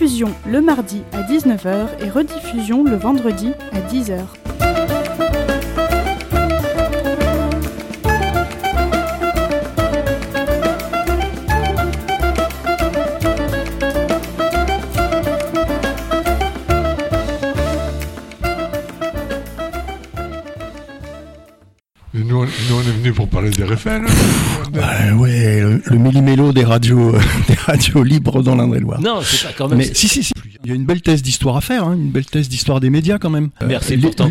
Diffusion le mardi à 19h et rediffusion le vendredi à 10h. Et nous, nous, on est venu pour parler des RFL. Le, le millimélo des radios, des radios libres dans l'Indre-et-Loire. Non, c'est pas quand même. Mais si, si, si. Il y a une belle thèse d'histoire à faire, hein, une belle thèse d'histoire des médias quand même. Merci Euh, pour ton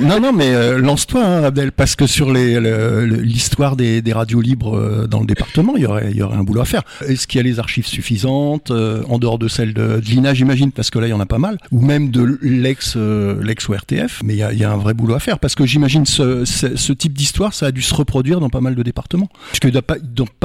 non, non, mais euh, lance-toi, hein, Abdel, parce que sur le- l'histoire des, des radios libres euh, dans le département, il y aurait, il y aurait un boulot à faire. Est-ce qu'il y a les archives suffisantes, euh, en dehors de celles de, de l'INA, j'imagine, parce que là, il y en a pas mal, ou même de l'ex euh, l'ex ORTF, mais il y a, il y a un vrai boulot à faire, parce que j'imagine ce, ce, ce type d'histoire, ça a dû se reproduire dans pas mal de départements. Parce que dans pas,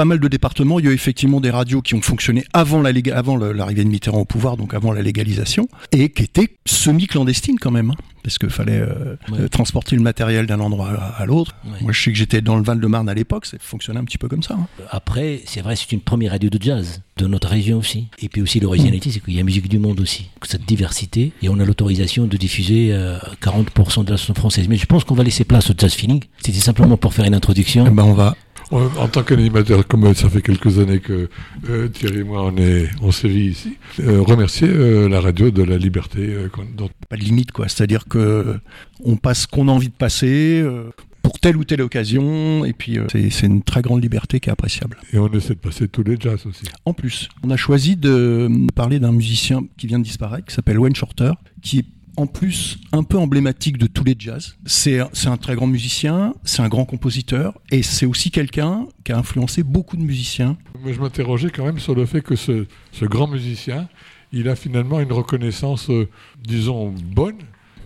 pas mal de départements, il y a effectivement des radios qui ont fonctionné avant la avant l'arrivée de Mitterrand au pouvoir, donc avant la légalisation, et qui étaient semi-clandestines quand même, hein, parce qu'il fallait euh, Ouais. euh, transporter le matériel d'un endroit à, à l'autre. Ouais. Moi, je sais que j'étais dans le Val-de-Marne à l'époque, ça fonctionnait un petit peu comme ça. hein. Après, c'est vrai, c'est une première radio de jazz de notre région aussi. Et puis aussi, l'originalité, c'est qu'il y a musique du monde aussi. Cette diversité. Et on a l'autorisation de diffuser euh, 40% de la chanson française. Mais je pense qu'on va laisser place au jazz feeling. C'était simplement pour faire une introduction. Eh ben, on va. En, tant qu'animateur, comme ça fait quelques années que euh, Thierry et moi on est on sévit ici, euh, remercier euh, la radio de la liberté euh, dont pas de limite quoi c'est-à-dire que on passe ce qu'on a envie de passer euh, pour telle ou telle occasion et puis euh, c'est c'est une très grande liberté qui est appréciable et on essaie de passer tous les jazz aussi. en plus on a choisi de parler d'un musicien qui vient de disparaître qui s'appelle Wayne Shorter qui est en plus un peu emblématique de tous les jazz. C'est un très grand musicien, c'est un grand compositeur et c'est aussi quelqu'un qui a influencé beaucoup de musiciens. Mais je m'interrogeais quand même sur le fait que ce, ce grand musicien, il a finalement une reconnaissance, euh, disons, bonne,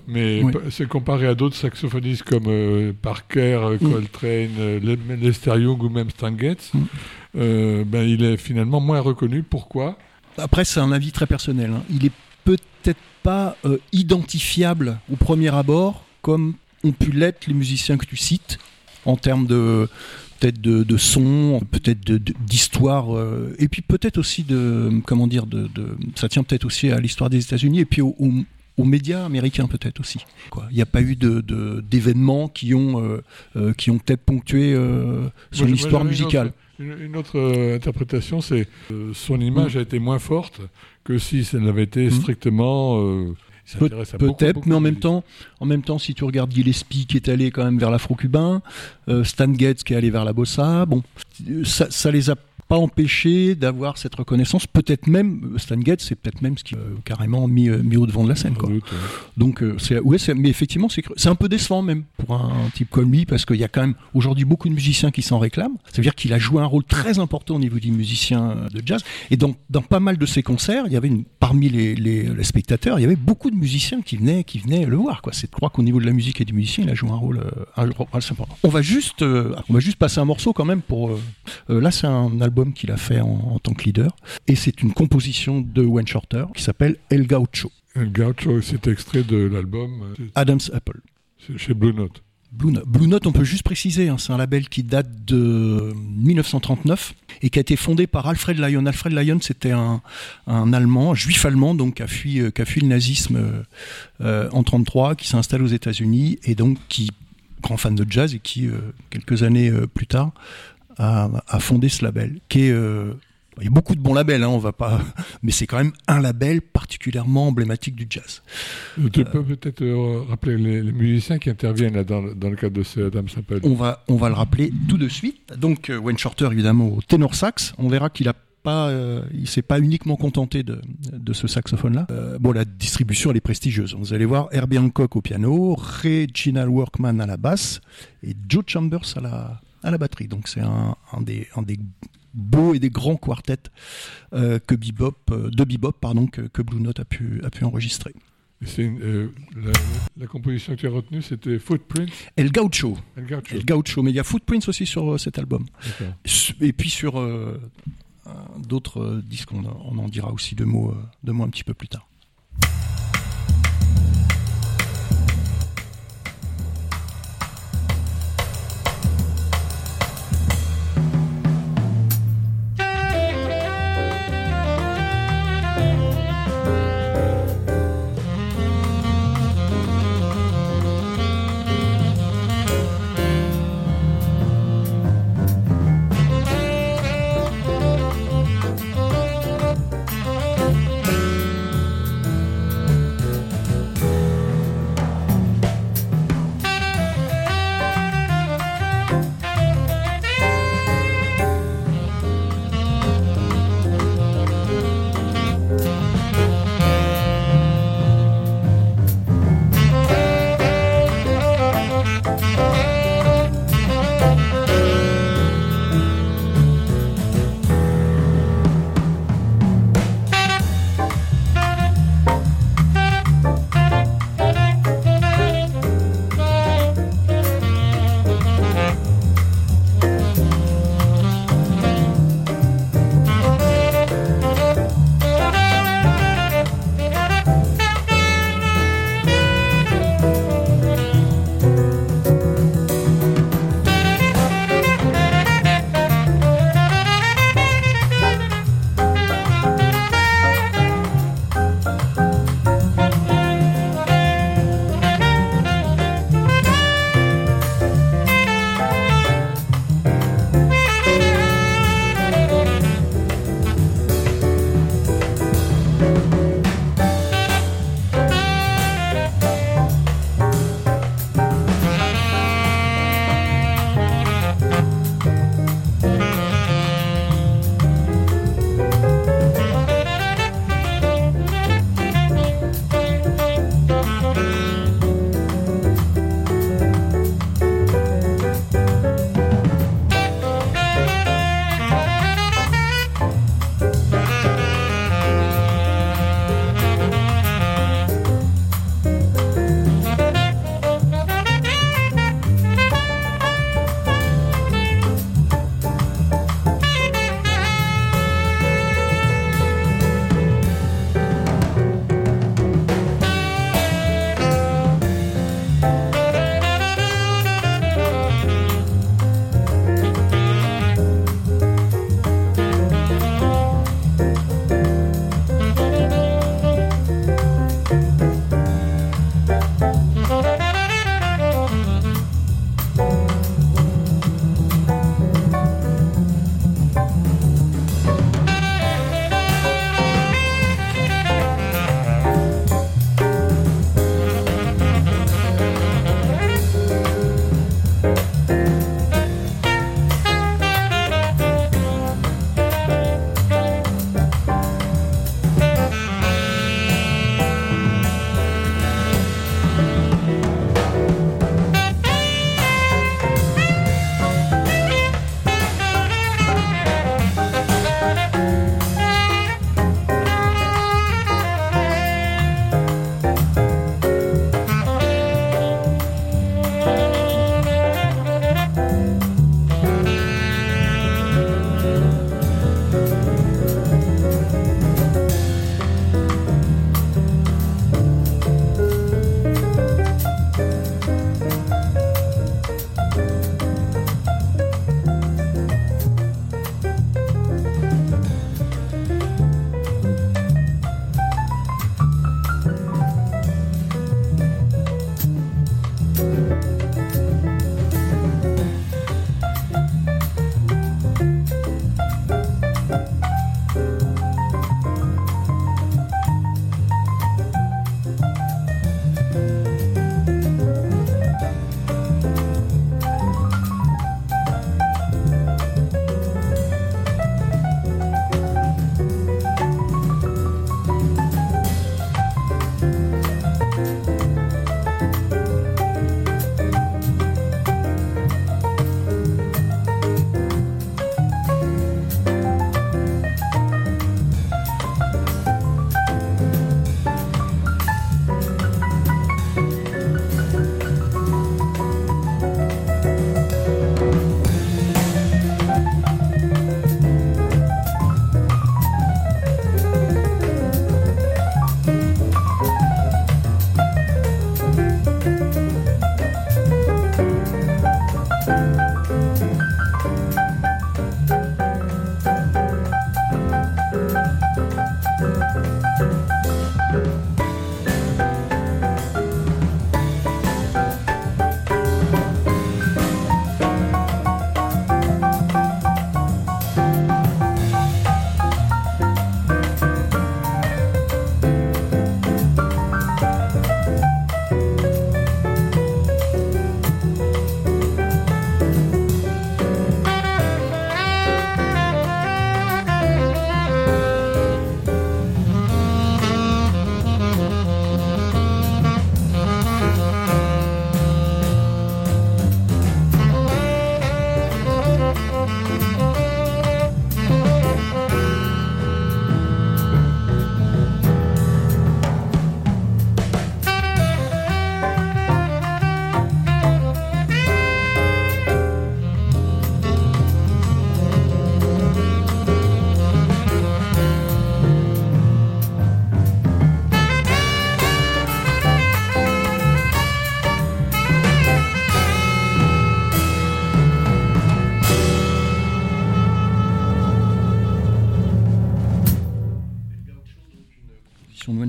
mais Oui. c'est comparé à d'autres saxophonistes comme euh, Parker, Mm. Coltrane, euh, Le- Lester Young ou même Stan Getz. Mm. Ben, il est finalement moins reconnu. Pourquoi? Après, c'est un avis très personnel. hein. Il est peut-être pas euh, identifiable au premier abord comme ont pu l'être les musiciens que tu cites en termes de peut-être de, de son, peut-être de- de- d'histoire, euh, et puis peut-être aussi de comment dire de, de- ça tient peut-être aussi à l'histoire des États-Unis et puis au- au- aux médias américains peut-être aussi. quoi. Il n'y a pas eu de- de- d'événements qui ont euh, euh, qui ont peut-être ponctué euh, son histoire une musicale. autre- Une, une autre euh, interprétation, c'est son image a été moins forte que si ça n'avait été Mm. strictement. euh, Peut-être, mais en même temps, en même temps, si tu regardes Gillespie qui est allé quand même vers l'afro-cubain, euh, Stan Getz qui est allé vers la bossa, bon, euh, ça, ça les a pas empêchés d'avoir cette reconnaissance. Peut-être même Stan Getz, c'est peut-être même ce qui euh, carrément mis, euh, mis au devant de la scène, quoi. doute, ouais. Donc, euh, c'est, ouais, mais effectivement, c'est, un peu décevant même pour un, type comme lui, parce qu'il y a quand même aujourd'hui beaucoup de musiciens qui s'en réclament. Ça veut dire qu'il a joué un rôle très important au niveau du musicien euh, de jazz. Et dans, dans pas mal de ses concerts, il y avait une, parmi les, les- les spectateurs, il y avait beaucoup de musiciens qui venaient, qui venaient le voir. Quoi. C'est, je crois qu'au niveau de la musique et du musicien, il a joué un rôle, euh, un rôle important. On va juste, euh, on va juste passer un morceau quand même pour. là, c'est un album qu'il a fait en, en tant que leader, et c'est une composition de Wayne Shorter qui s'appelle El Gaucho, El Gaucho, c'est extrait de l'album Adam's Apple. c'est chez Blue Note. Blue Note, Blue Note, on peut juste préciser, hein, c'est un label qui date de 1939 et qui a été fondé par Alfred Lyon. Alfred Lyon, c'était un, un Allemand, un juif allemand, donc qui a fui, euh, qui a fui le nazisme euh, en 33, qui s'est installé aux États-Unis et donc qui grand fan de jazz et qui euh, quelques années euh, plus tard a fondé ce label, qui est euh, il y a beaucoup de bons labels, hein, on va pas, mais c'est quand même un label particulièrement emblématique du jazz. Euh, Tu peux peut-être euh, rappeler les, les musiciens qui interviennent là, dans, le- dans le cadre de ce Adam Sample? On va, on va le rappeler tout de suite. Donc euh, Wayne Shorter, évidemment, au ténor sax. On verra qu'il a pas, euh, il s'est pas uniquement contenté de, de ce saxophone-là. Euh, bon, la distribution, elle est prestigieuse. Vous allez voir Herbie Hancock au piano, Reginald Workman à la basse et Joe Chambers à la, à la batterie. Donc c'est un, un des, un des beaux et des grands quartets euh, que bebop, euh, de bebop pardon, que, que, Blue Note a pu, a pu enregistrer. Une, euh, la, la, composition que tu as retenue, c'était Footprints El Gaucho. El Gaucho. El Gaucho. Mais il y a Footprints aussi sur cet album. Et puis sur d'autres disques, on, on, en dira aussi deux mots, deux mots un petit peu plus tard.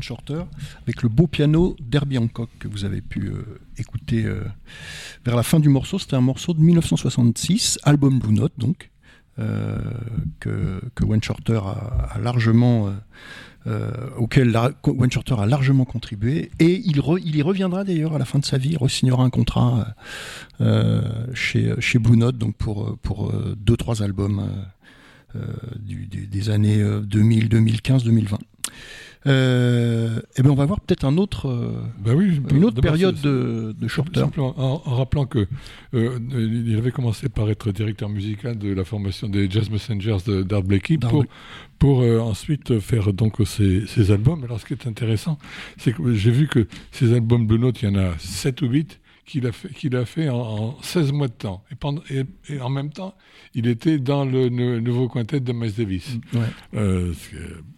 Shorter, avec le beau piano d'Herbie Hancock que vous avez pu écouter vers la fin du morceau. C'était un morceau de 1966, album Blue Note donc, que, que Wayne Shorter a, largement euh, auquel Wayne Shorter a largement contribué. Et il, il y reviendra d'ailleurs à la fin de sa vie, il re-signera un contrat euh, chez, chez Blue Note donc pour, pour deux, trois albums euh, du, des années 2000, 2015, 2020. Euh, eh ben on va voir peut-être un autre, bah oui, une autre période de, de Shorter. En, en, rappelant que euh, il avait commencé par être directeur musical de la formation des Jazz Messengers d'Art Blakey pour, pour euh, ensuite faire donc ces, albums. Alors ce qui est intéressant, c'est que j'ai vu que ces albums Blue Note, il y en a 7 ou 8 qu'il a fait, qu'il a fait en, 16 mois de temps. Et, pendant, et, en même temps, il était dans le, nouveau quintet de Miles Davis. Ouais. Euh,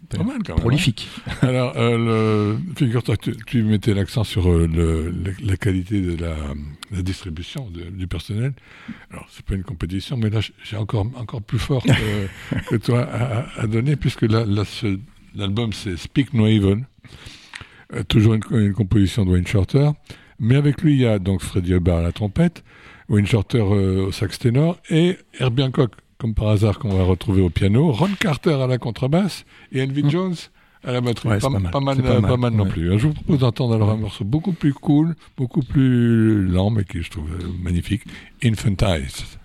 pas mal quand même. Prolifique. Hein. Alors, euh, figure-toi que tu, mettais l'accent sur euh, le, la, qualité de la, la distribution du personnel. Alors, c'est pas une compétition, mais là, j'ai encore, encore plus fort que, toi à, à, donner, puisque l'album, c'est Speak No Evil. Euh, toujours une, une, composition de Wayne Shorter. Mais avec lui, il y a donc Freddie Hubbard à la trompette, Wayne Shorter euh, au sax ténor et Herbie Hancock, comme par hasard, qu'on va retrouver au piano, Ron Carter à la contrebasse et Envy mm. Jones à la batterie. pas, mal, pas, mal, non plus. Je vous propose d'entendre alors un morceau beaucoup plus cool, beaucoup plus lent, mais qui je trouve euh, magnifique, Infantized.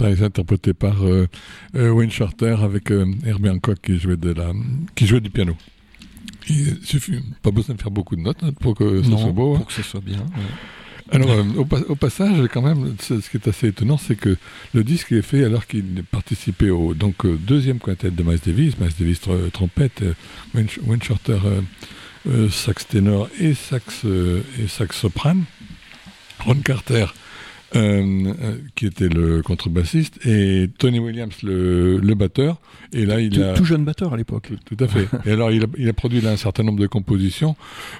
Interprété par euh, euh, Wayne Shorter avec euh, Herbie Hancock qui jouait, de la, qui jouait du piano. Il suffit, pas besoin de faire beaucoup de notes hein, pour que ça Non, soit beau. hein. pour que ce soit bien. ouais. Alors, euh, au, pa- au passage, quand même, ce qui est assez étonnant, c'est que le disque est fait alors qu'il participait au donc, euh, deuxième quintet de Miles Davis, Miles Davis tr- trompette, euh, Wayne, Wayne Shorter sax ténor et sax, et sax soprane, Ron Carter euh, euh, qui était le contrebassiste et Tony Williams le, le batteur. Et là, il Tout, a tout jeune batteur à l'époque. tout, tout à fait. Et alors, il a, il a produit là un certain nombre de compositions,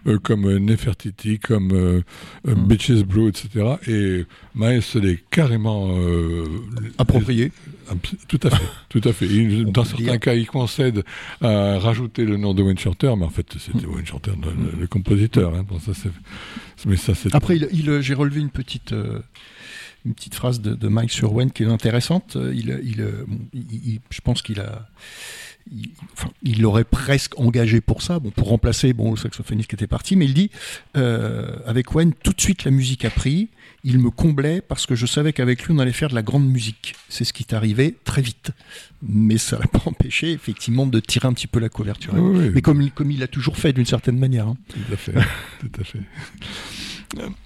euh, comme Nefertiti, comme euh, Mm. Bitches Blue, etc. Et Miles se l'est carrément Approprié. Tout à fait, tout à fait. Il- dans certains dire. cas, il concède à rajouter le nom de Wayne Shorter, mais en fait, c'était Wayne Shorter, le, le- le compositeur. Hein. Bon, ça, c'est, mais ça, Après, il, il, j'ai relevé une petite, une petite phrase de, de Mike sur Wayne qui est intéressante. Il, il, bon, il- il- je pense qu'il a. Il, enfin, il l'aurait presque engagé pour ça, bon, pour remplacer bon, le saxophoniste qui était parti, mais il dit euh, avec Wayne, tout de suite la musique a pris, il me comblait parce que je savais qu'avec lui on allait faire de la grande musique. C'est ce qui est arrivé très vite. Mais ça l'a pas empêché effectivement de tirer un petit peu la couverture. Oui, oui. Mais comme, il- comme il l'a toujours fait d'une certaine manière. hein. Tout à fait, tout à fait.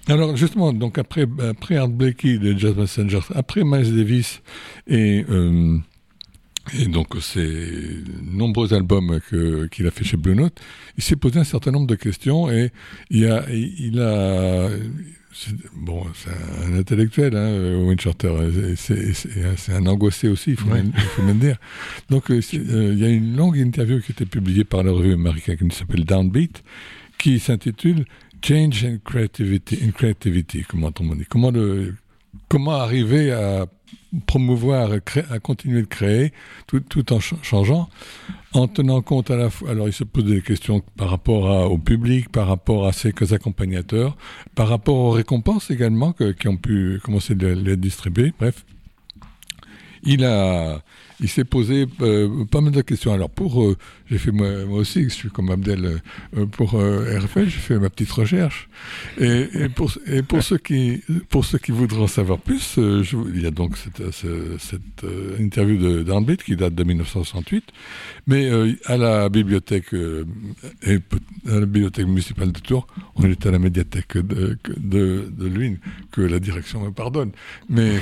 Alors justement, donc après, après Art Blakey de Jazz Messenger, après Miles Davis et, euh, et donc ces nombreux albums qu'il a fait chez Blue Note, il s'est posé un certain nombre de questions et il a, il a c'est- bon, c'est un intellectuel, hein, et c'est- un angoissé aussi, il faut, Ouais. même, il faut même dire. Donc euh, euh, il y a une longue interview qui a été publiée par la revue américaine qui s'appelle Downbeat, qui s'intitule Change and Creativity, in Creativity, comment on dit. Comment, le, comment arriver à promouvoir, à, à continuer de créer tout, tout en ch- changeant, en tenant compte à la fois. Alors, il se pose des questions par rapport à- au public, par rapport à ses accompagnateurs, par rapport aux récompenses également qui ont pu commencer de les distribuer. Bref, il a, il s'est posé euh, pas mal de questions. Alors pour, euh, j'ai fait moi, aussi, je suis comme Abdel euh, pour euh, RFL, j'ai fait ma petite recherche. Et, pour, ceux qui, pour ceux qui voudront en savoir plus, il y a donc cette, ce- cette interview d'Arnbit qui date de 1968, mais à la bibliothèque à la bibliothèque municipale de Tours, on est à la médiathèque de, de, Luynes, que la direction me pardonne, mais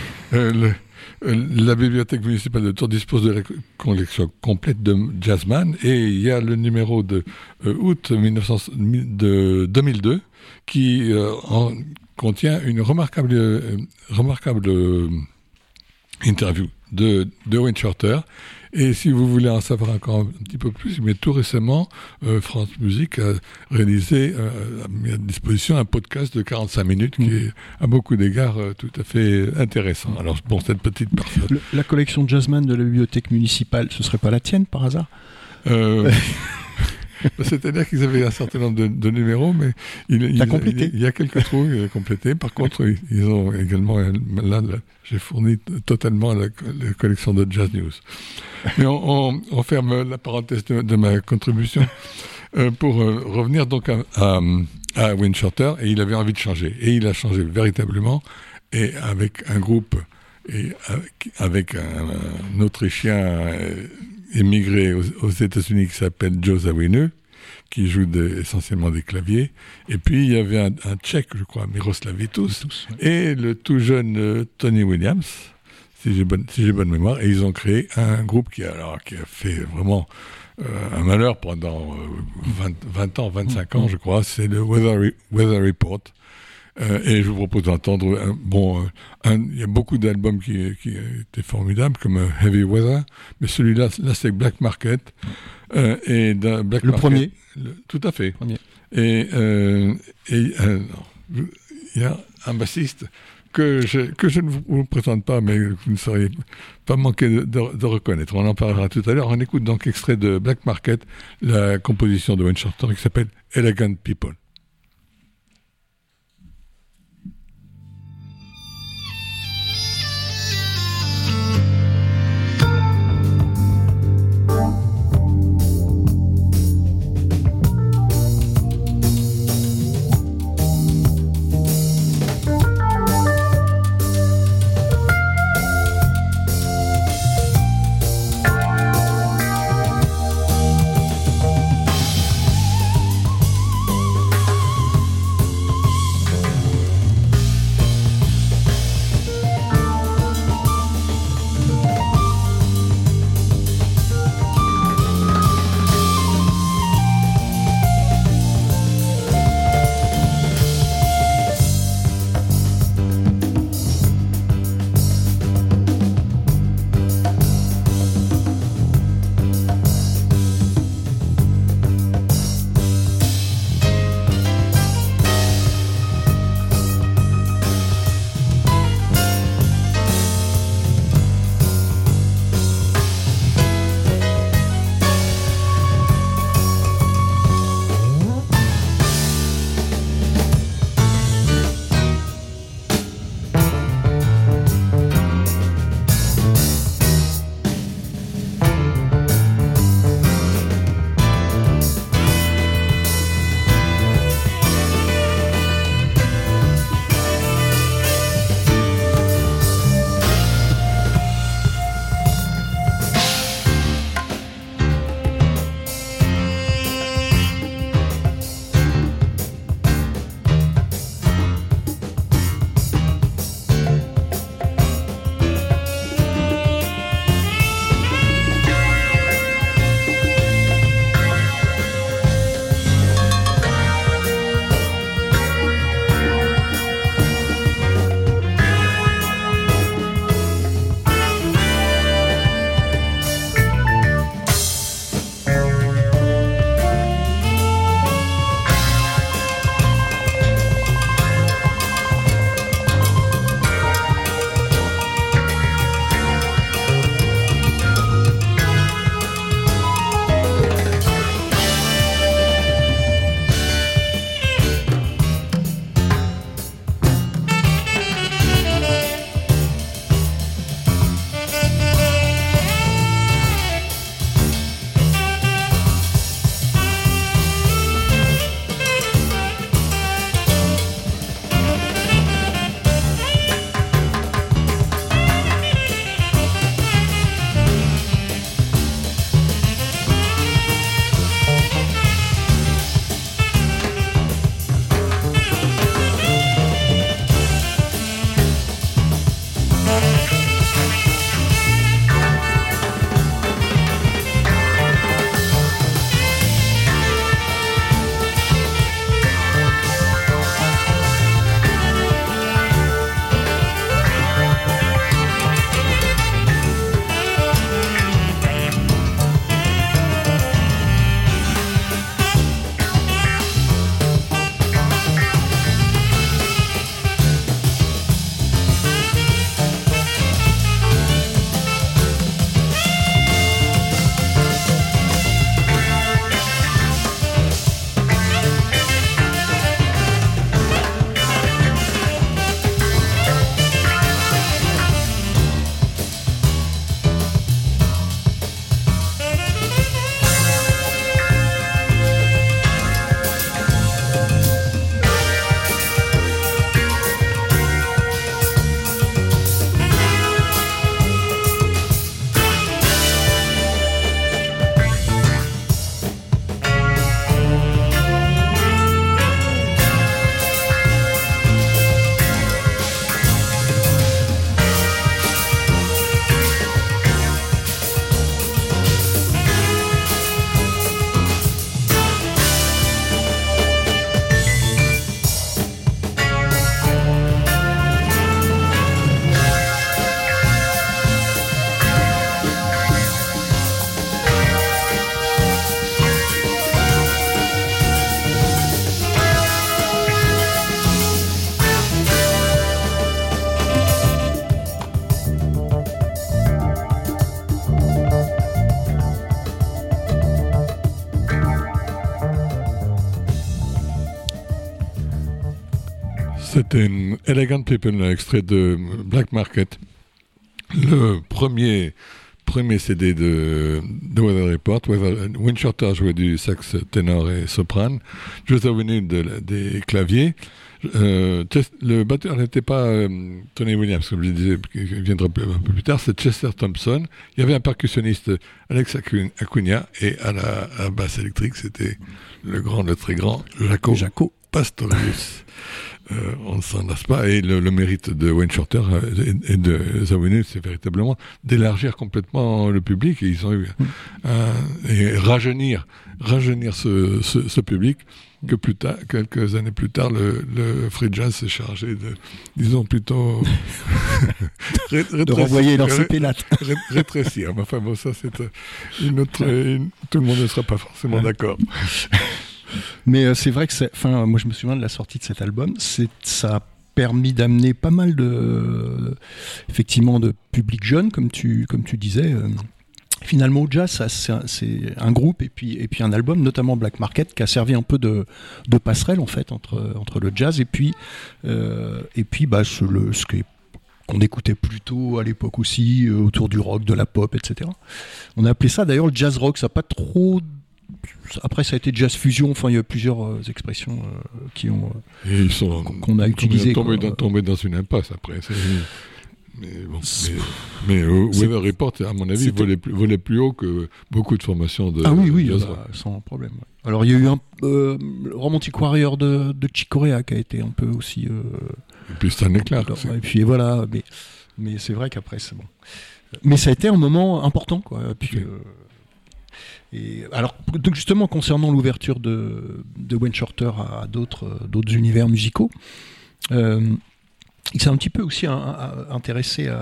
la bibliothèque municipale de Tours dispose de la co- collection complète de Jazzman et il y a le numéro de euh, août 1900 de 2002 qui euh, en contient une remarquable, euh, remarquable euh, interview de, de. Et si vous voulez en savoir encore un petit peu plus, mais tout récemment, euh, France Musique a réalisé, euh, a mis à disposition un podcast de 45 minutes qui est à beaucoup d'égards euh, tout à fait intéressant. Alors bon, cette petite partie. Le- la collection Jazzman de la bibliothèque municipale, ce serait pas la tienne par hasard? Euh, C'est-à-dire qu'ils avaient un certain nombre de, de numéros, mais il, il- complété. il y a quelques trous complétés. Par contre, ils, ont également, là, là, j'ai fourni totalement la, co- la collection de Jazz News. Mais on, on- on ferme la parenthèse de, de ma contribution euh, pour euh, revenir donc à, à, à Wayne Shorter. Et il avait envie de changer. Et il a changé véritablement, et avec un groupe, et avec, avec un, un Autrichien euh, émigré aux, aux États-Unis qui s'appelle Joe Zawinul, qui joue de- essentiellement des claviers. Et puis il y avait un, un Tchèque, je crois, Miroslav Vitus, et le tout jeune euh, Tony Williams, si j'ai bonne, si bonne mémoire. Et ils ont créé un groupe qui a, alors, qui a fait vraiment euh, un malheur pendant euh, 20, 20 ans, 25 ans, je crois. C'est le Weather, Re- Weather Report. Euh, et je vous propose d'entendre. un- Bon, euh, il y a beaucoup d'albums qui, qui étaient formidables, comme euh, Heavy Weather, mais celui-là, là, c'est Black Market. Euh, et Black Le Market- premier. le- tout à fait. Premier. Et il y a un bassiste que je, que je ne vous, présente pas, mais que vous ne sauriez pas manquer de, de- de reconnaître. On en parlera tout à l'heure. On écoute donc extrait de Black Market, la composition de Wayne Shorter qui s'appelle Elegant People. Elegant People, extrait de Black Market, le premier premier CD de, de Weather Report. Win Shorter jouait du sax ténor et soprane. Joseph Winnie des claviers. Euh, le batteur n'était pas euh, Tony Williams, comme je disais, qui viendra un peu plus tard, c'est Chester Thompson. Il y avait un percussionniste, Alex Acuna, et à la, basse électrique, c'était le grand, le très grand Jaco, Jaco. Pastorius. Euh, on ne s'en lasse pas. Et le, mérite de Wayne Shorter euh, et, de Zawinu, c'est véritablement d'élargir complètement le public. Et ils ont eu et rajeunir, rajeunir ce, ce, public que plus tard, quelques années plus tard, le, le free jazz s'est chargé de, disons plutôt, de renvoyer dans ses pénates. rétrécir. Mais enfin bon, ça c'est euh, une autre, tout le monde ne sera pas forcément d'accord. Mais euh, c'est vrai que, enfin, moi je me souviens de la sortie de cet album, ça a permis d'amener pas mal de, effectivement, de public jeune, comme tu, comme tu disais. Euh, finalement, au jazz, c'est un, groupe et puis, et puis un album, notamment Black Market, qui a servi un peu de, passerelle en fait entre, entre le jazz et puis, euh, et puis bah, le, ce qu'on écoutait plutôt à l'époque aussi, autour du rock, de la pop, etc. On a appelé ça d'ailleurs le jazz rock, ça n'a pas trop après, ça a été jazz fusion. Enfin, il y a plusieurs euh, expressions euh, qui ont euh, qu'on a utilisées. Tombé, dans, tombé dans une impasse après. Mais, bon, mais, Weather Report, à mon avis, volait plus, volait plus, haut que beaucoup de formations de Ah oui, oui, bah, sans problème. Alors, il y a eu un Romantic Warrior de, de qui a été un peu aussi. et puis Stanley Clark. et puis voilà, mais, mais c'est vrai qu'après, c'est bon. Mais ça a été un moment important, quoi. Puis, alors, donc justement, concernant l'ouverture de, de Wayne Shorter à, d'autres, univers musicaux, euh, il s'est un petit peu aussi intéressé à.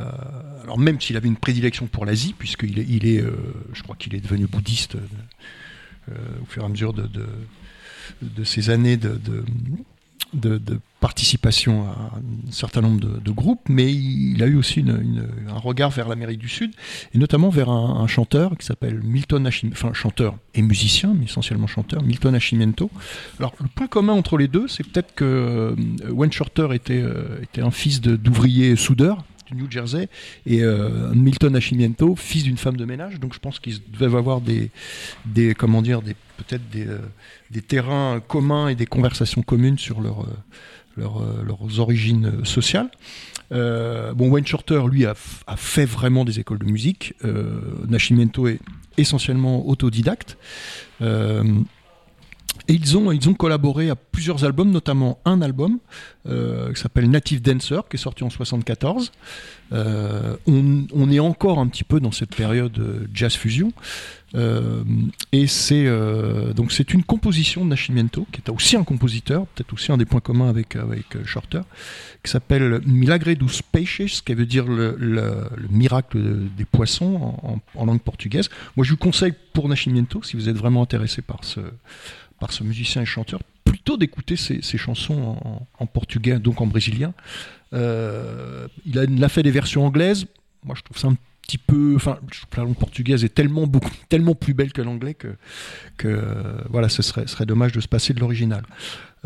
Alors, même s'il avait une prédilection pour l'Asie, puisqu'il est, il est euh, je crois qu'il est devenu bouddhiste euh, au fur et à mesure de, de, de ses années de, de, participation à un certain nombre de, groupes, mais il a eu aussi un regard vers l'Amérique du Sud, et notamment vers un, chanteur qui s'appelle Milton Nascimento, enfin chanteur et musicien, mais essentiellement chanteur, Milton Nascimento. Alors le point commun entre les deux, c'est peut-être que euh, Wayne Shorter était, euh, était un fils d'ouvrier soudeur, du New Jersey, et euh, Milton Nascimento, fils d'une femme de ménage. Donc je pense qu'ils devaient avoir des, des comment dire, des peut-être des, des, terrains communs et des conversations communes sur leur, leur, leurs origines sociales. Euh, bon, Wayne Shorter, lui, a, a, fait vraiment des écoles de musique. Euh, Nascimento est essentiellement autodidacte. Euh, et ils ont, ils ont collaboré à plusieurs albums, notamment un album euh, qui s'appelle Native Dancer, qui est sorti en 74. Euh, on, est encore un petit peu dans cette période euh, jazz fusion. Euh, et c'est donc c'est une composition de Nascimento, qui est aussi un compositeur, peut-être aussi un des points communs avec, avec Shorter, qui s'appelle Milagre dos Peixes, qui veut dire le, le, miracle des poissons en, en, langue portugaise. Moi, je vous conseille pour Nascimento, si vous êtes vraiment intéressé par ce par ce musicien et chanteur, plutôt d'écouter ses, chansons en, portugais, donc en brésilien. Euh, il, a, fait des versions anglaises. Moi, je trouve ça un petit peu, enfin, la langue portugaise est tellement plus belle que l'anglais que, voilà, ce serait dommage de se passer de l'original.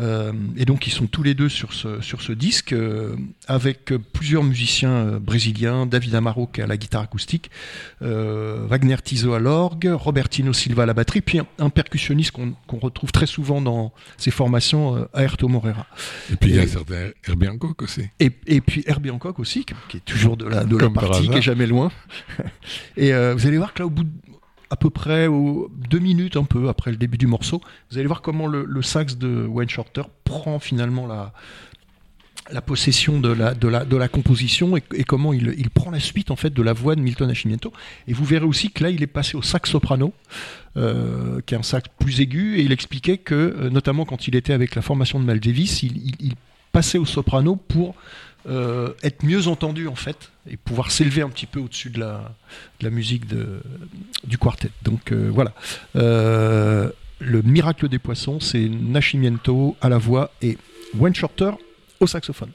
Euh, et donc ils sont tous les deux sur ce, sur ce disque euh, avec plusieurs musiciens euh, brésiliens, David Amaro qui à la guitare acoustique, Wagner Tiso à l'orgue, Robertino Silva à la batterie, puis un, percussionniste qu'on retrouve très souvent dans ses formations, Aerto Morera. Et puis il y a un certain Herbie Hancock aussi. Et, et puis Herbie Hancock aussi, qui, est toujours de la, de la partie, qui est jamais loin. et vous allez voir que là au bout de, à peu près deux minutes un peu après le début du morceau, vous allez voir comment le, sax de Wayne Shorter prend finalement la, possession de la, de la, de la composition et, comment il, il, prend la suite en fait de la voix de Milton Nascimento. Et vous verrez aussi que là, il est passé au sax soprano, euh, qui est un sax plus aigu, et il expliquait que, euh, notamment quand il était avec la formation de Mal Davis, il passait au soprano pour euh, être mieux entendu en fait et pouvoir s'élever un petit peu au-dessus de la, musique du quartet. Donc euh, voilà. Euh, le miracle des poissons, c'est Nascimento à la voix et Wayne Shorter au saxophone.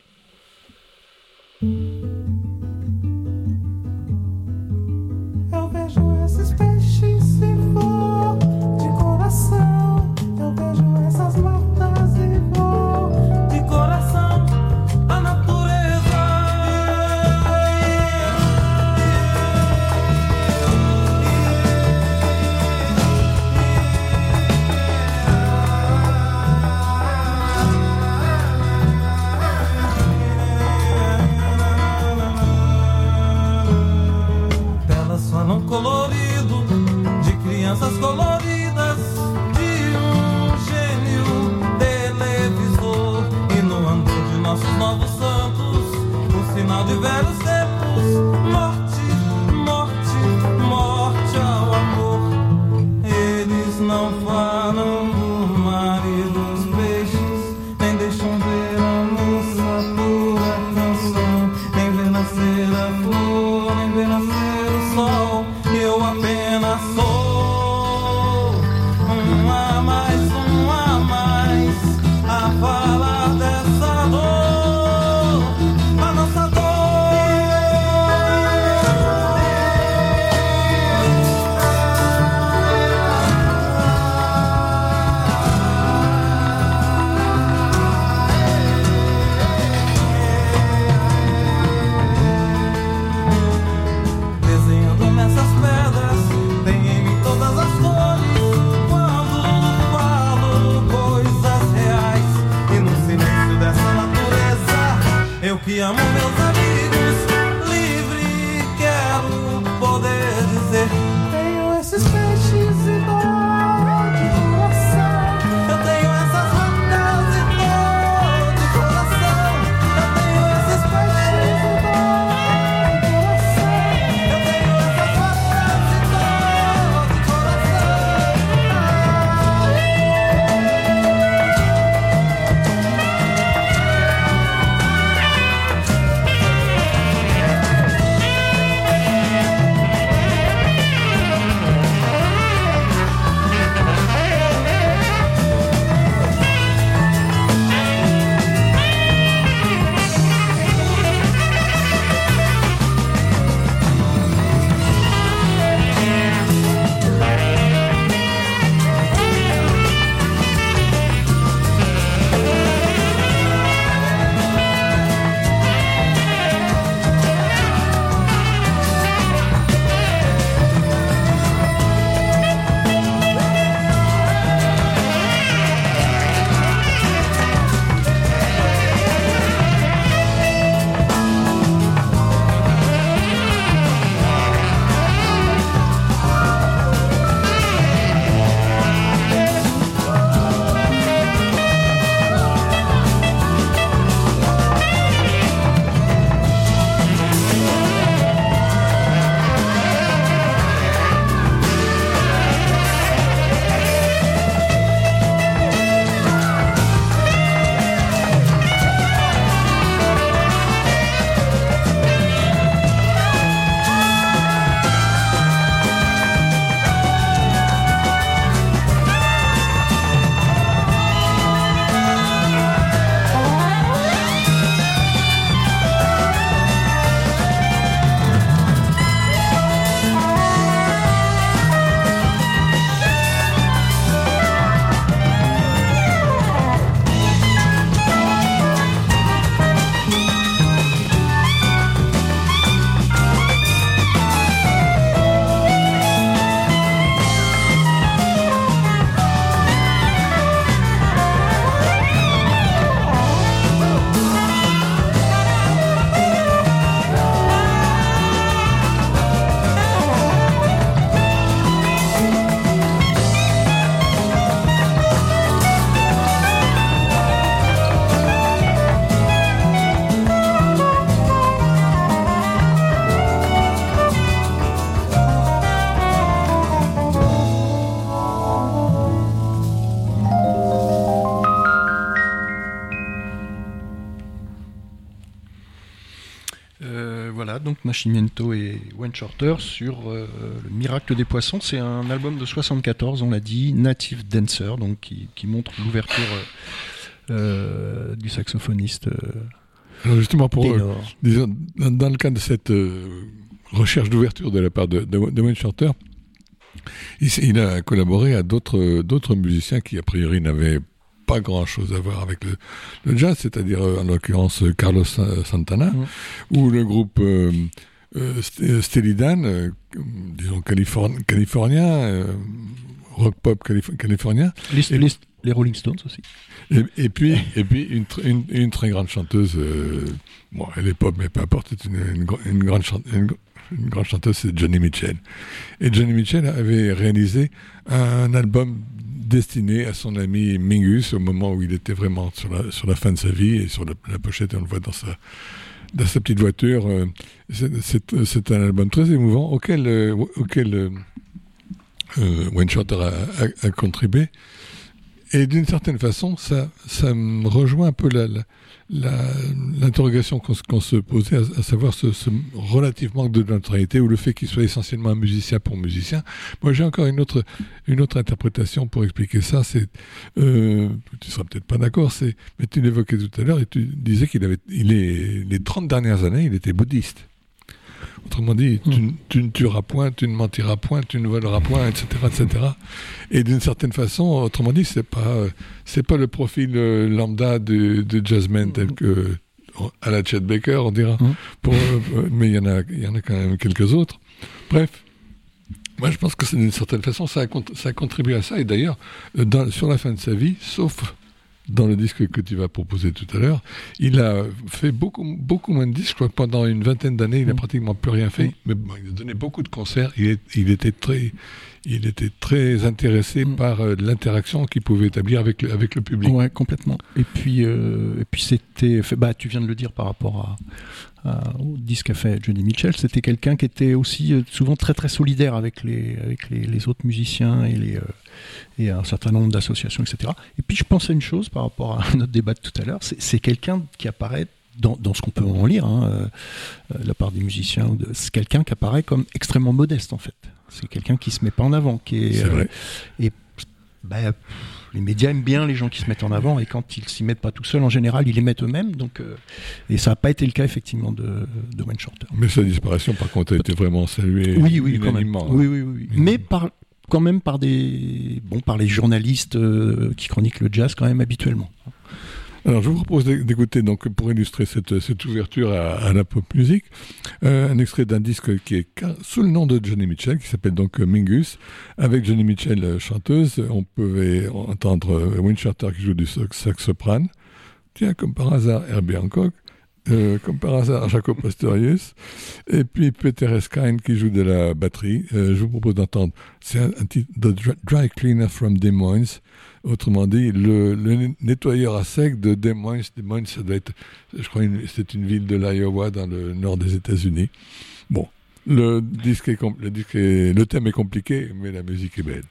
Nascimento et Wayne Shorter sur euh, Le Miracle des Poissons. C'est un album de 74, on l'a dit, Native Dancer, donc qui, qui montre l'ouverture euh, euh, du saxophoniste Alors justement, pour, disons, dans, le cadre de cette recherche d'ouverture de la part de, de, de Wayne Shorter, il, il a collaboré à d'autres d'autres musiciens qui, a priori, n'avaient pas grand-chose à voir avec le, le jazz, c'est-à-dire, euh, en l'occurrence, euh, Carlos Sa- Santana, Mm. ou le groupe euh, euh, euh, disons californ- californien, rock pop calif- californien, Les, Et- les- les Rolling Stones aussi. et, et puis, et puis une, tr- une, une très grande chanteuse, bon, elle est pop, mais peu importe, c'est une, une, gr- une grande chan- une, gr- une grande chanteuse, c'est Johnny Mitchell. Et Johnny Mitchell avait réalisé un album destiné à son ami Mingus au moment où il était vraiment sur la, fin de sa vie et sur la, pochette, on le voit dans sa, petite voiture. euh, c'est- un album très émouvant auquel, euh, auquel euh, Wayne Shorter a contribué. Et d'une certaine façon, ça, ça me rejoint un peu l'interrogation qu'on, se- posait, à, savoir ce, ce relatif manque de notoriété ou le fait qu'il soit essentiellement un musicien pour musicien. Moi, j'ai encore une autre, une autre interprétation pour expliquer ça. C'est, euh, tu seras peut-être pas d'accord, mais tu l'évoquais tout à l'heure et tu disais qu'il avait, il est, les 30 dernières années, il était bouddhiste. Autrement dit, tu, tu ne tueras point, tu ne mentiras point, tu ne voleras point, etc., etc. Et d'une certaine façon, autrement dit, c'est pas, euh, c'est pas le profil euh, lambda de, de jazzman tel que à la Chet Baker, on dira. Pour, euh, mais il y en a, y en a quand même quelques autres. Bref. Moi, je pense que d'une certaine façon, ça a, ça a contribué à ça. Et d'ailleurs, sur la fin de sa vie, sauf dans le disque que tu vas proposer tout à l'heure. Il a fait beaucoup, beaucoup moins de disques. Je crois que pendant une vingtaine d'années, il n'a Mm. pratiquement plus rien fait. Mm. Mais bon, il a donné beaucoup de concerts. Il, est- il était très, il était très intéressé Mm. par euh, l'interaction qu'il pouvait établir avec le, avec le public. Ouais, complètement. Et puis, euh, et puis c'était, bah, tu viens de le dire par rapport à, à- au disque qu'a fait Johnny Mitchell. C'était quelqu'un qui était aussi euh, souvent très très solidaire avec les avec les, les autres musiciens et les et un certain nombre d'associations, etc. Et puis je pense à une chose par rapport à notre débat de tout à l'heure. C'est quelqu'un qui apparaît dans, dans ce qu'on peut en lire, hein, euh, de la part des musiciens, c'est quelqu'un qui apparaît comme extrêmement modeste en fait. C'est quelqu'un qui se met pas en avant, qui est, C'est euh, vrai. bah, les médias aiment bien les gens qui se mettent en avant et quand ils s'y mettent pas tout seuls, en général, ils les mettent eux-mêmes. Donc, euh, et ça n'a pas été le cas effectivement de, de Wayne Shorter. Mais sa disparition, par contre, a été vraiment saluée Oui, oui, quand même. unanimement. hein. Oui, oui, oui. Mais par, quand même par des, bon, par les journalistes euh, qui chroniquent le jazz quand même habituellement. Alors, je vous propose d'é- d'écouter, donc, pour illustrer cette, cette ouverture à, à la pop music, euh, un extrait d'un disque qui est sous le nom de Johnny Mitchell, qui s'appelle donc Mingus. Avec Johnny Mitchell, euh, chanteuse, on pouvait entendre euh, Wayne Shorter qui joue du sax soprane. Tiens, comme par hasard, Herbie Hancock. Euh, comme par hasard, Jacob Pastorius. Et puis Peter Erskine qui joue de la batterie. Euh, je vous propose d'entendre, c'est un, titre, The Dry- Cleaner from Des Moines. Autrement dit, le, nettoyeur à sec de Des Moines. Des Moines, ça doit être, je crois, c'est une ville de l'Iowa dans le nord des États-Unis. Bon, le disque est, le disque est- le thème est compliqué, mais la musique est belle.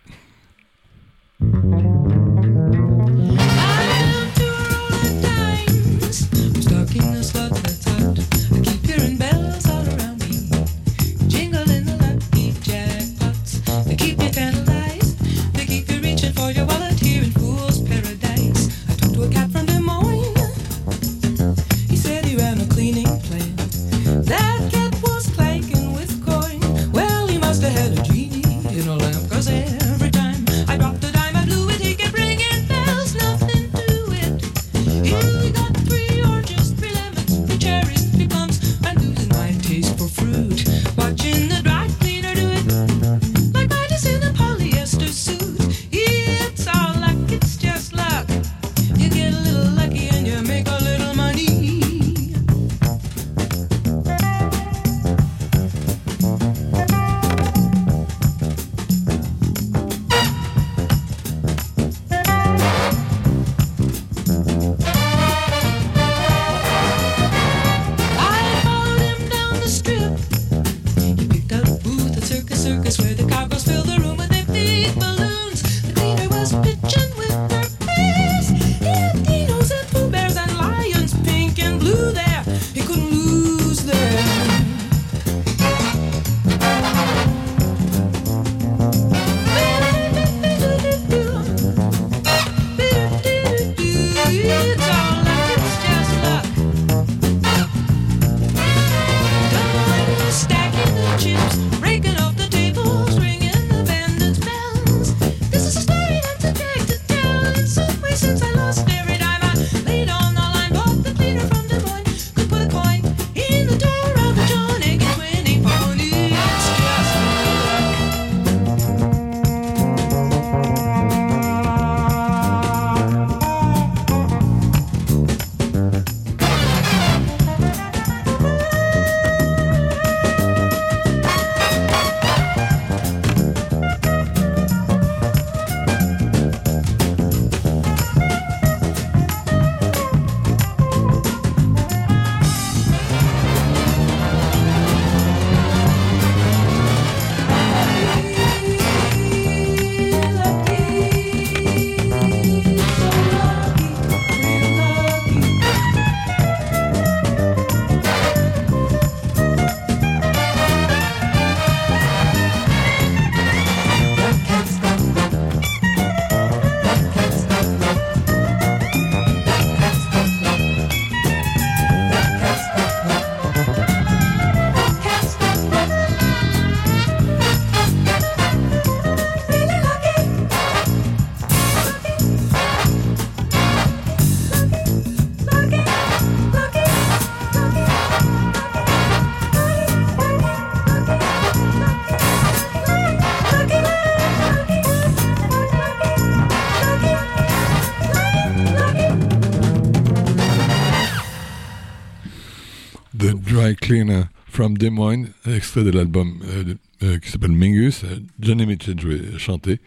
Cleaner from Des Moines, extrait de l'album euh, euh, qui s'appelle Mingus. Euh, Johnny Mitchell jouait, chantait.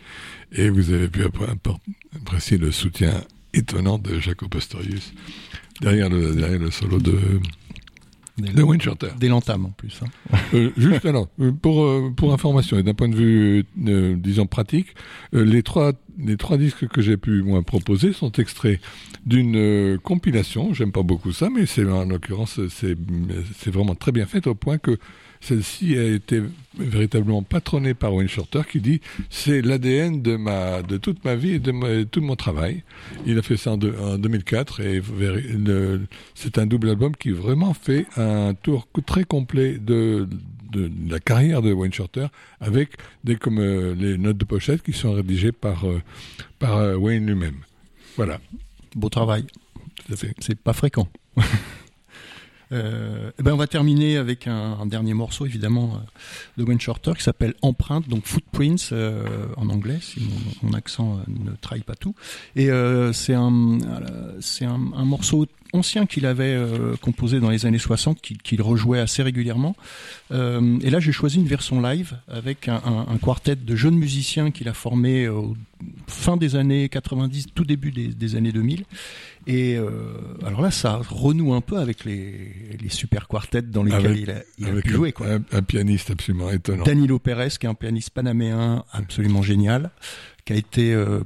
Et vous avez pu appr- appr- apprécier le soutien étonnant de Jaco Pastorius derrière le, derrière le solo de, Des, de Wayne Shorter. des l'entame en plus. hein. Euh, juste alors, pour, pour information et d'un point de vue, euh, disons, pratique, euh, les, trois, les trois disques que j'ai pu, moi, proposer sont extraits d'une euh, compilation. J'aime pas beaucoup ça, mais c'est en l'occurrence, c'est vraiment très bien fait au point que celle-ci a été véritablement patronnée par Wayne Shorter qui dit c'est l'ADN de toute ma vie et de tout mon travail. Il a fait ça en, en 2004 et c'est un double album qui vraiment fait un tour très complet de, de la carrière de Wayne Shorter avec des comme euh, les notes de pochette qui sont rédigées par euh, par euh, Wayne lui-même. Voilà. Beau travail. C'est pas fréquent. Euh, eh ben on va terminer avec un, un dernier morceau évidemment euh, de Wayne Shorter qui s'appelle Empreinte, donc Footprints euh, en anglais, si mon, mon accent euh, ne trahit pas tout. Et euh, c'est un, euh, c'est un, morceau ancien qu'il avait composé dans les années 60, qu'il qu'il rejouait assez régulièrement. Et là j'ai choisi une version live avec un, un quartet de jeunes musiciens qu'il a formé au fin des années 90, tout début des, des années 2000. Et euh, alors là, ça renoue un peu avec les, les super quartets dans lesquels Avec- il a, il a pu un, jouer. Quoi. un- un pianiste absolument étonnant. Danilo Pérez, qui est un pianiste panaméen absolument génial, qui a été euh,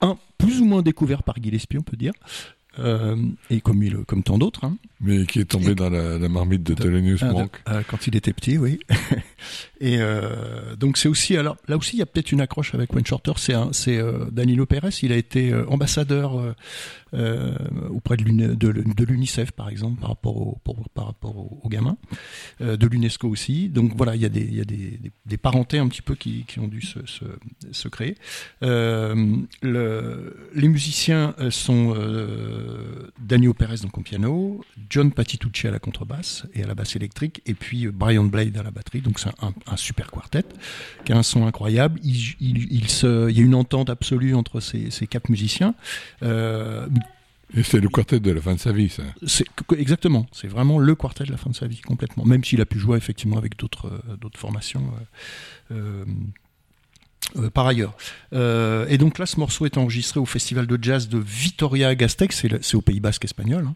un plus ou moins découvert par Guy Lespi, on peut dire, euh, et comme, il, comme tant d'autres. Hein. mais qui est tombé Et- dans la, la marmite de Thelonious de- euh, quand il était petit, oui. et euh, donc c'est aussi, alors là aussi il y a peut-être une accroche avec Wayne Shorter. C'est Danilo Pérez. Il a été ambassadeur auprès de l'UNICEF par exemple par rapport au, pour- par rapport aux, aux gamins, de l'UNESCO aussi. Donc voilà, il y a des, il y a des, des, des parentés un petit peu qui, qui ont dû se, se, se créer. Le, les musiciens sont euh, Danilo Pérez donc au piano, John Patitucci à la contrebasse et à la basse électrique, et puis euh, Brian Blade à la batterie. Donc c'est un, un super quartet qui a un son incroyable. Il, il, il se, il y a une entente absolue entre ces, ces quatre musiciens. Euh, Et c'est le quartet de la fin de sa vie, ça. c'est exactement, c'est vraiment le quartet de la fin de sa vie complètement. Même s'il a pu jouer effectivement avec d'autres euh, d'autres formations. euh, euh, par ailleurs. Euh, et donc là, ce morceau est enregistré au festival de jazz de Vitoria-Gasteiz, c'est le- c'est au Pays Basque espagnol, hein,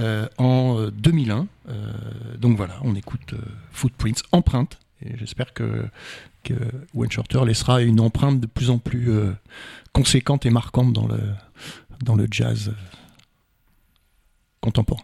euh, en euh, 2001. Euh, donc voilà, on écoute Footprints, empreinte, et j'espère que, que Shorter laissera une empreinte de plus en plus conséquente et marquante dans le, dans le jazz contemporain.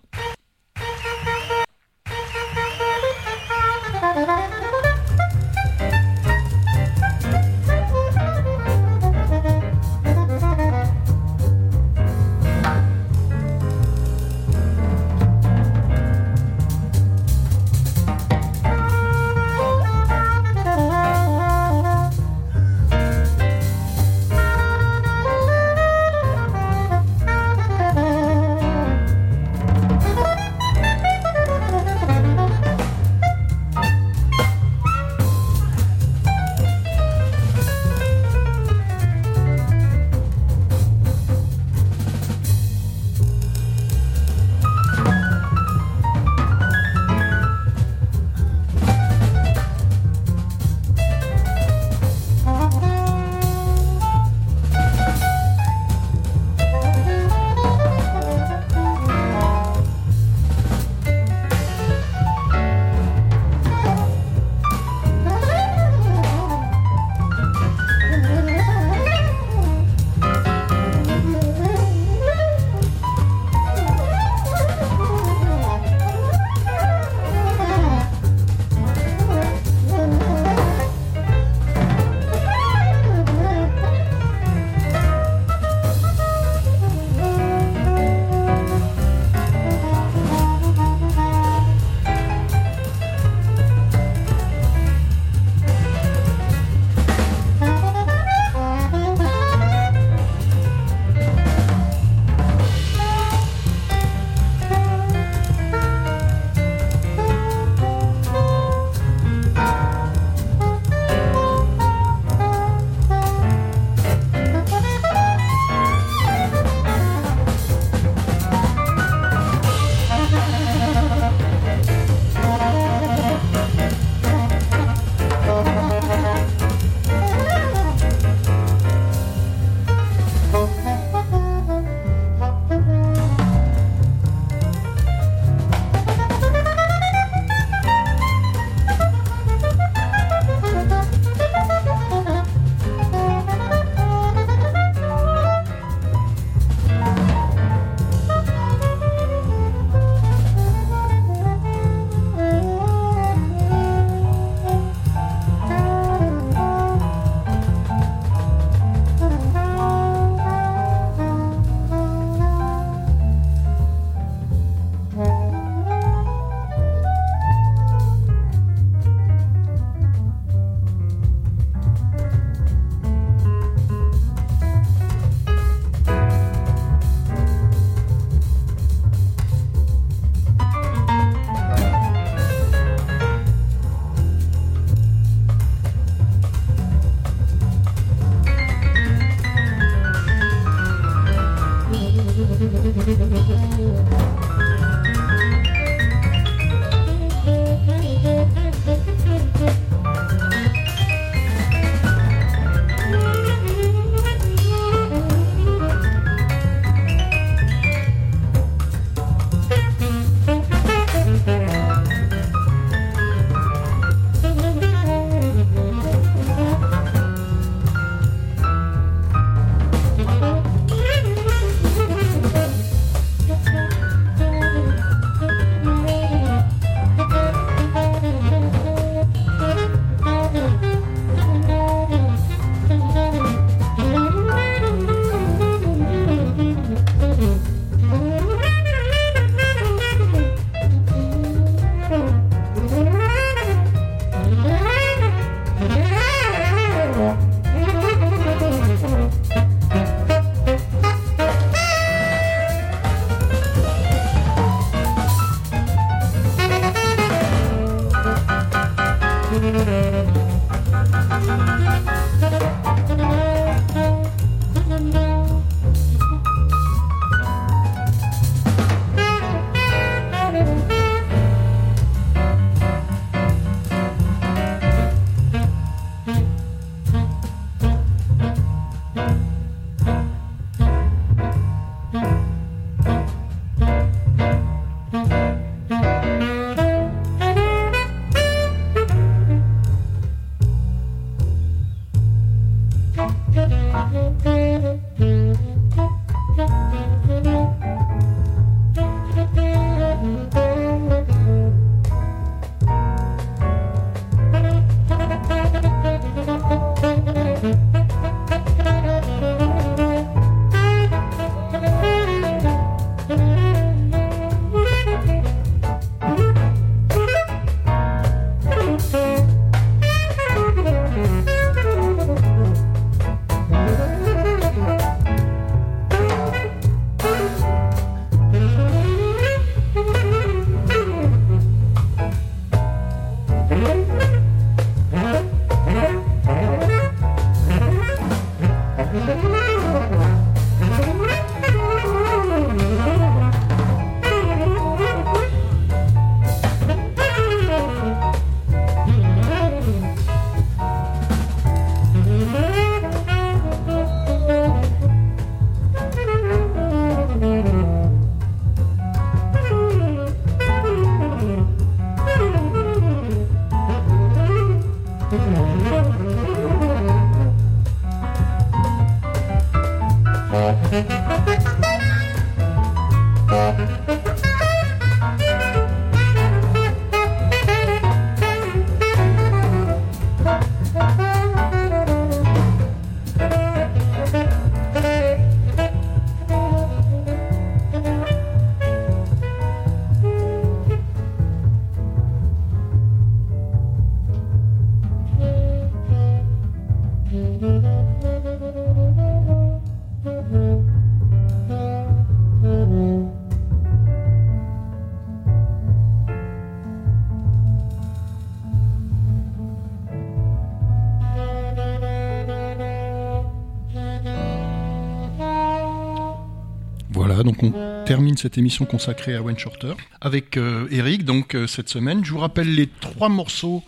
Cette émission consacrée à Wayne Shorter avec euh, Eric. Donc euh, cette semaine, je vous rappelle les trois morceaux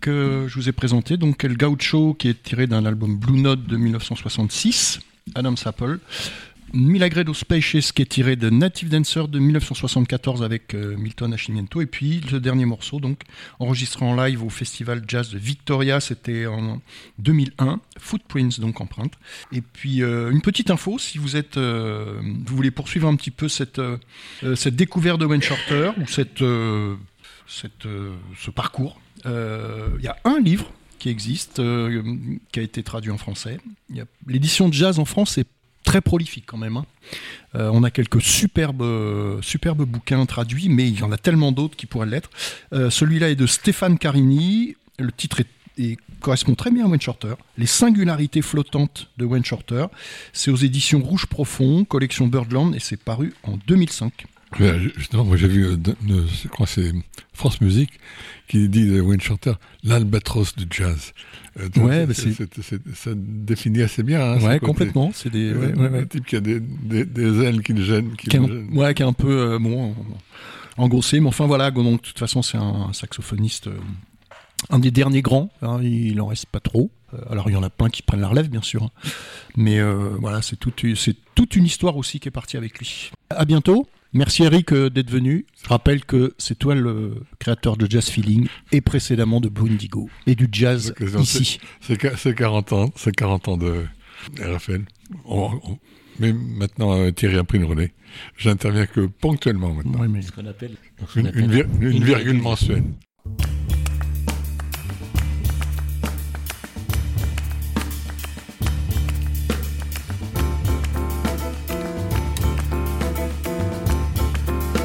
que je vous ai présentés. Donc El Gaucho qui est tiré d'un album Blue Note de 1966, Adam Sapple. Milagredo Spacious qui est tiré de Native Dancer de 1974 avec euh, Milton Nascimento et puis le dernier morceau donc enregistré en live au festival jazz de Victoria c'était en 2001 Footprints donc empreinte et puis euh, une petite info si vous êtes euh, vous voulez poursuivre un petit peu cette cette découverte de Wayne Shorter ou cette cette ce parcours il y a un livre qui existe, qui a été traduit en français. L'édition de jazz en France est très prolifique quand même. hein. Euh, on a quelques superbes, euh, superbes bouquins traduits, mais il y en a tellement d'autres qui pourraient l'être. Euh, Celui-là est de Stéphane Carini. Le titre correspond très bien à Wayne. Les singularités flottantes de Wayne Shorter. C'est aux éditions Rouge Profond, collection Birdland, et c'est paru en 2005. Ouais, Justement, moi j'ai vu, je crois c'est France Musique qui dit de Wayne Shorter l'albatros du jazz. Euh, Ouais, bah, ça définit assez bien. hein, ouais, complètement. C'est des, ouais, Euh, ouais. Un type qui a des, des, des ailes qui le gênent. Qui qui un, gênent. ouais, qui est un peu euh, bon, engossé, mais enfin voilà, donc de toute façon c'est un saxophoniste, euh, un des derniers grands, hein, il en reste pas trop. Alors il y en a plein qui prennent la relève bien sûr, hein. mais voilà, c'est toute, c'est toute une histoire aussi qui est partie avec lui. À bientôt. Merci Eric euh, d'être venu. Je rappelle que c'est toi le créateur de Jazz Feeling et précédemment de Blue Indigo et du jazz ici. C'est qua- c'est 40 ans, c'est 40 ans de RFL. On- on- mais maintenant, euh, Thierry a pris le relais. J'interviens que ponctuellement maintenant. Ouais, mais- Ce qu'on appelle, ce qu'on Une, vir- virgule. mensuelle.